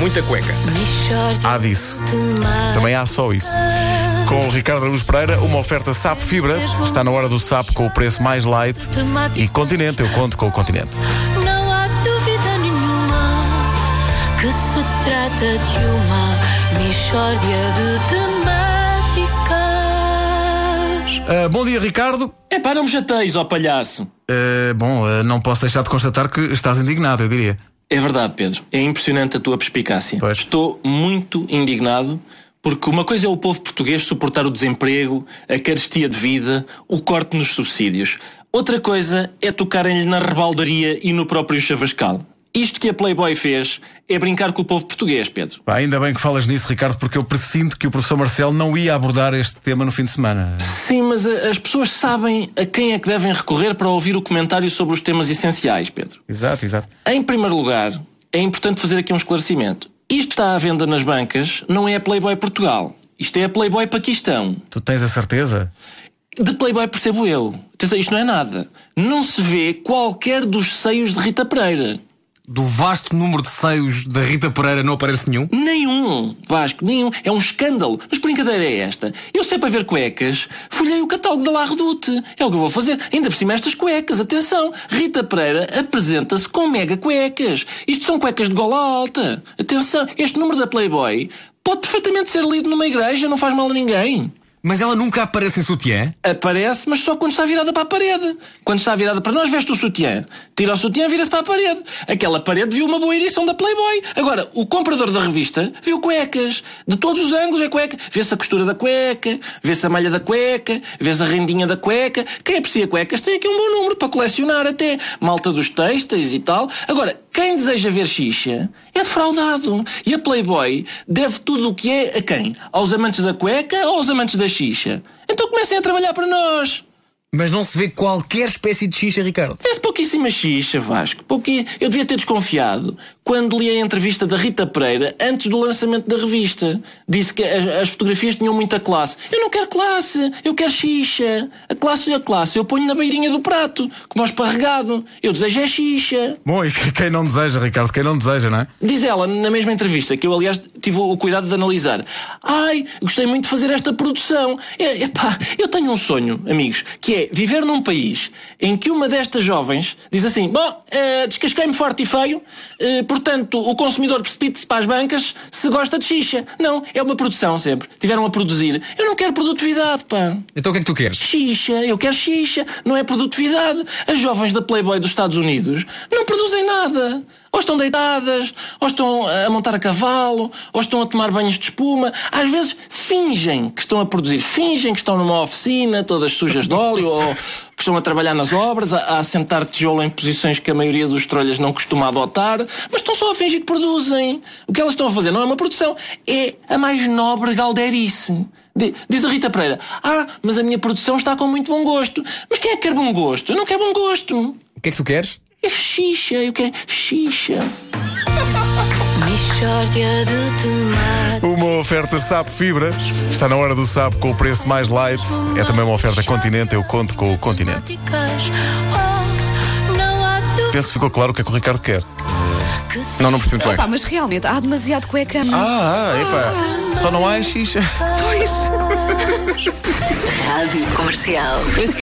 Muita cueca. Há disso. Também há só isso. Com o Ricardo Araújo Pereira, uma oferta SAP Fibra. Está na hora do SAP com o preço mais light. E Continente, eu conto com o Continente. Não há dúvida nenhuma que se trata de uma mistória de temáticas. Ah, bom dia, Ricardo. É pá, não me chateis, ó palhaço. Ah, bom, ah, não posso deixar de constatar que estás indignado, eu diria. É verdade, Pedro. É impressionante a tua perspicácia. Pois. Estou muito indignado porque uma coisa é o povo português suportar o desemprego, a carestia de vida, o corte nos subsídios. Outra coisa é tocarem-lhe na rebaldaria e no próprio chavascal. Isto que a Playboy fez é brincar com o povo português, Pedro. Ainda bem que falas nisso, Ricardo, porque eu presinto que o professor Marcelo não ia abordar este tema no fim de semana. Sim, mas a- as pessoas sabem a quem é que devem recorrer para ouvir o comentário sobre os temas essenciais, Pedro. Exato, exato. Em primeiro lugar, é importante fazer aqui um esclarecimento. Isto está à venda nas bancas, não é a Playboy Portugal. Isto é a Playboy Paquistão. Tu tens a certeza? De Playboy percebo eu. Isto não é nada. Não se vê qualquer dos seios de Rita Pereira. Do vasto número de seios da Rita Pereira não aparece nenhum. Nenhum, Vasco, nenhum. É um escândalo. Mas brincadeira é esta? Eu sei para ver cuecas, folhei o catálogo da La Redoute. É o que eu vou fazer. Ainda por cima estas cuecas. Atenção, Rita Pereira apresenta-se com mega cuecas. Isto são cuecas de gola alta. Atenção, este número da Playboy pode perfeitamente ser lido numa igreja, não faz mal a ninguém. Mas ela nunca aparece em sutiã. Aparece, mas só quando está virada para a parede. Quando está virada para nós, veste o sutiã. Tira o sutiã, vira-se para a parede. Aquela parede viu uma boa edição da Playboy. Agora, o comprador da revista viu cuecas. De todos os ângulos é cueca. Vê-se a costura da cueca, vê-se a malha da cueca, vê-se a rendinha da cueca. Quem aprecia cuecas tem aqui um bom número para colecionar até. Malta dos têxteis e tal. Agora, quem deseja ver xixa é defraudado. E a Playboy deve tudo o que é a quem? Aos amantes da cueca ou aos amantes da xixa? Então comecem a trabalhar para nós. Mas não se vê qualquer espécie de xixa, Ricardo. Vê-se pouquíssima xixa, Vasco. Pouqui... Eu devia ter desconfiado quando li a entrevista da Rita Pereira antes do lançamento da revista. Disse que as, as fotografias tinham muita classe. Eu não quero classe, eu quero xixa. A classe e a classe eu ponho na beirinha do prato, como ao esparregado. Eu desejo é xixa. Bom, e quem não deseja, Ricardo? Quem não deseja, não é? Diz ela, na mesma entrevista, que eu aliás tive o cuidado de analisar. Ai, gostei muito de fazer esta produção. É, epá, eu tenho um sonho, amigos, que é viver num país em que uma destas jovens diz assim: Bom, eh, descasquei-me forte e feio, eh, portanto o consumidor precipite-se para as bancas se gosta de xixa. Não, é uma produção sempre. Tiveram a produzir. Eu não quero produtividade, pá. Então o que é que tu queres? Xixa, eu quero xixa, não é produtividade. As jovens da Playboy dos Estados Unidos não produzem nada. Ou estão deitadas, ou estão a montar a cavalo, ou estão a tomar banhos de espuma. Às vezes fingem que estão a produzir, fingem que estão numa oficina, todas sujas de óleo, ou que estão a trabalhar nas obras, a, assentar tijolo em posições que a maioria dos trolhas não costuma adotar, mas estão só a fingir que produzem. O que elas estão a fazer não é uma produção, é a mais nobre galderice. Di- Diz a Rita Pereira: Ah, mas a minha produção está com muito bom gosto. Mas quem é que quer bom gosto? Eu não quero bom gosto. O que é que tu queres? É xixa, eu quero xixa. Uma oferta SAP Fibra. Está na hora do SAP com o preço mais light. É também uma oferta Continente, eu conto com o Continente. Penso que ficou claro o que é que o Ricardo quer. que se Não, não percebi muito bem. Pá, mas realmente há demasiado cueca. Ah, ah, epá. Só não há xixa. Pois. Rádio Comercial.